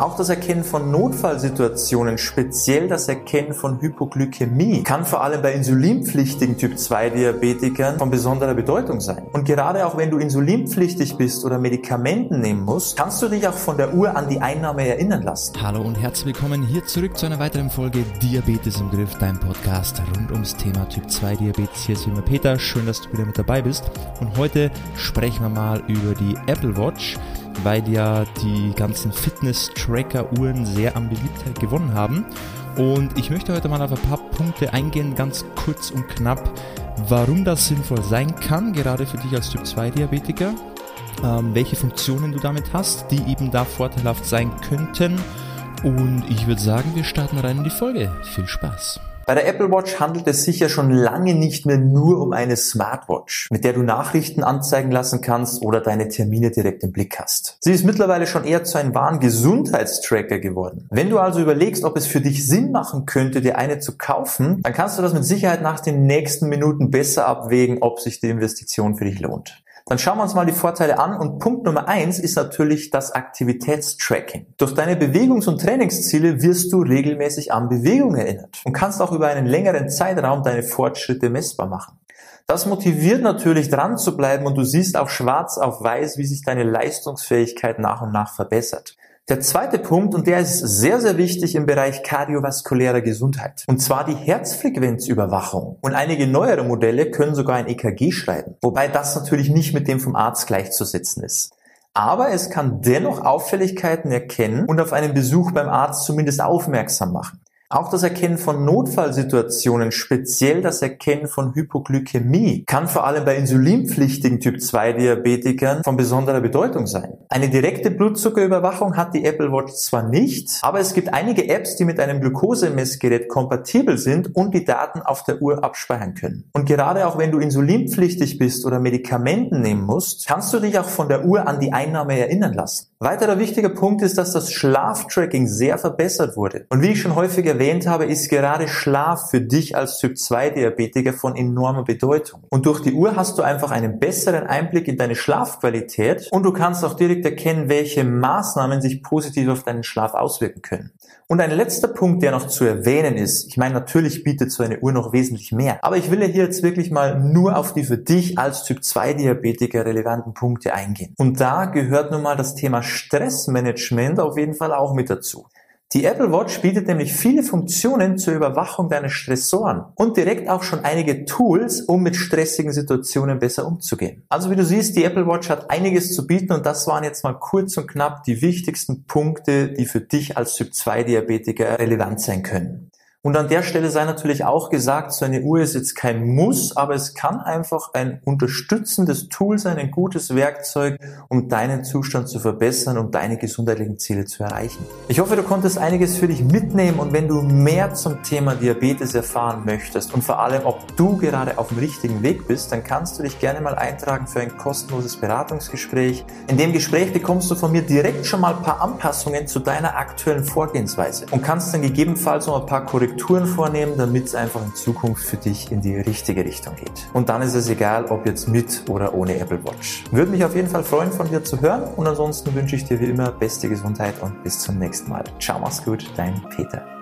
Auch das Erkennen von Notfallsituationen, speziell das Erkennen von Hypoglykämie, kann vor allem bei insulinpflichtigen Typ-2-Diabetikern von besonderer Bedeutung sein. Und gerade auch wenn du insulinpflichtig bist oder Medikamenten nehmen musst, kannst du dich auch von der Uhr an die Einnahme erinnern lassen. Hallo und herzlich willkommen hier zurück zu einer weiteren Folge Diabetes im Griff, dein Podcast rund ums Thema Typ-2-Diabetes. Hier ist immer Peter, schön, dass du wieder mit dabei bist. Und heute sprechen wir mal über die Apple Watch weil ja die ganzen Fitness-Tracker-Uhren sehr an Beliebtheit gewonnen haben. Und ich möchte heute mal auf ein paar Punkte eingehen, ganz kurz und knapp, warum das sinnvoll sein kann, gerade für dich als Typ-2-Diabetiker, ähm, welche Funktionen du damit hast, die eben da vorteilhaft sein könnten. Und ich würde sagen, wir starten rein in die Folge. Viel Spaß! Bei der Apple Watch handelt es sich ja schon lange nicht mehr nur um eine Smartwatch, mit der du Nachrichten anzeigen lassen kannst oder deine Termine direkt im Blick hast. Sie ist mittlerweile schon eher zu einem wahren Gesundheitstracker geworden. Wenn du also überlegst, ob es für dich Sinn machen könnte, dir eine zu kaufen, dann kannst du das mit Sicherheit nach den nächsten Minuten besser abwägen, ob sich die Investition für dich lohnt. Dann schauen wir uns mal die Vorteile an und Punkt Nummer eins ist natürlich das Aktivitätstracking. Durch deine Bewegungs- und Trainingsziele wirst du regelmäßig an Bewegung erinnert und kannst auch über einen längeren Zeitraum deine Fortschritte messbar machen. Das motiviert natürlich dran zu bleiben und du siehst auch schwarz auf weiß, wie sich deine Leistungsfähigkeit nach und nach verbessert. Der zweite Punkt, und der ist sehr, sehr wichtig im Bereich kardiovaskulärer Gesundheit, und zwar die Herzfrequenzüberwachung. Und einige neuere Modelle können sogar ein EKG schreiben, wobei das natürlich nicht mit dem vom Arzt gleichzusetzen ist. Aber es kann dennoch Auffälligkeiten erkennen und auf einen Besuch beim Arzt zumindest aufmerksam machen. Auch das Erkennen von Notfallsituationen, speziell das Erkennen von Hypoglykämie, kann vor allem bei insulinpflichtigen Typ-2-Diabetikern von besonderer Bedeutung sein. Eine direkte Blutzuckerüberwachung hat die Apple Watch zwar nicht, aber es gibt einige Apps, die mit einem Glukosemessgerät kompatibel sind und die Daten auf der Uhr abspeichern können. Und gerade auch wenn du insulinpflichtig bist oder Medikamenten nehmen musst, kannst du dich auch von der Uhr an die Einnahme erinnern lassen. Weiterer wichtiger Punkt ist, dass das Schlaftracking sehr verbessert wurde. Und wie ich schon häufig erwähnt habe, ist gerade Schlaf für dich als Typ 2 Diabetiker von enormer Bedeutung. Und durch die Uhr hast du einfach einen besseren Einblick in deine Schlafqualität und du kannst auch direkt erkennen, welche Maßnahmen sich positiv auf deinen Schlaf auswirken können. Und ein letzter Punkt, der noch zu erwähnen ist, ich meine, natürlich bietet so eine Uhr noch wesentlich mehr, aber ich will ja hier jetzt wirklich mal nur auf die für dich als Typ 2 Diabetiker relevanten Punkte eingehen. Und da gehört nun mal das Thema Stressmanagement auf jeden Fall auch mit dazu. Die Apple Watch bietet nämlich viele Funktionen zur Überwachung deiner Stressoren und direkt auch schon einige Tools, um mit stressigen Situationen besser umzugehen. Also wie du siehst, die Apple Watch hat einiges zu bieten und das waren jetzt mal kurz und knapp die wichtigsten Punkte, die für dich als Typ 2 Diabetiker relevant sein können. Und an der Stelle sei natürlich auch gesagt, so eine Uhr ist jetzt kein Muss, aber es kann einfach ein unterstützendes Tool sein, ein gutes Werkzeug, um deinen Zustand zu verbessern, um deine gesundheitlichen Ziele zu erreichen. Ich hoffe, du konntest einiges für dich mitnehmen und wenn du mehr zum Thema Diabetes erfahren möchtest und vor allem, ob du gerade auf dem richtigen Weg bist, dann kannst du dich gerne mal eintragen für ein kostenloses Beratungsgespräch. In dem Gespräch bekommst du von mir direkt schon mal ein paar Anpassungen zu deiner aktuellen Vorgehensweise und kannst dann gegebenenfalls noch ein paar Korrekturen Korrekturen vornehmen, damit es einfach in Zukunft für dich in die richtige Richtung geht. Und dann ist es egal, ob jetzt mit oder ohne Apple Watch. Würde mich auf jeden Fall freuen, von dir zu hören und ansonsten wünsche ich dir wie immer beste Gesundheit und bis zum nächsten Mal. Ciao, mach's gut, dein Peter.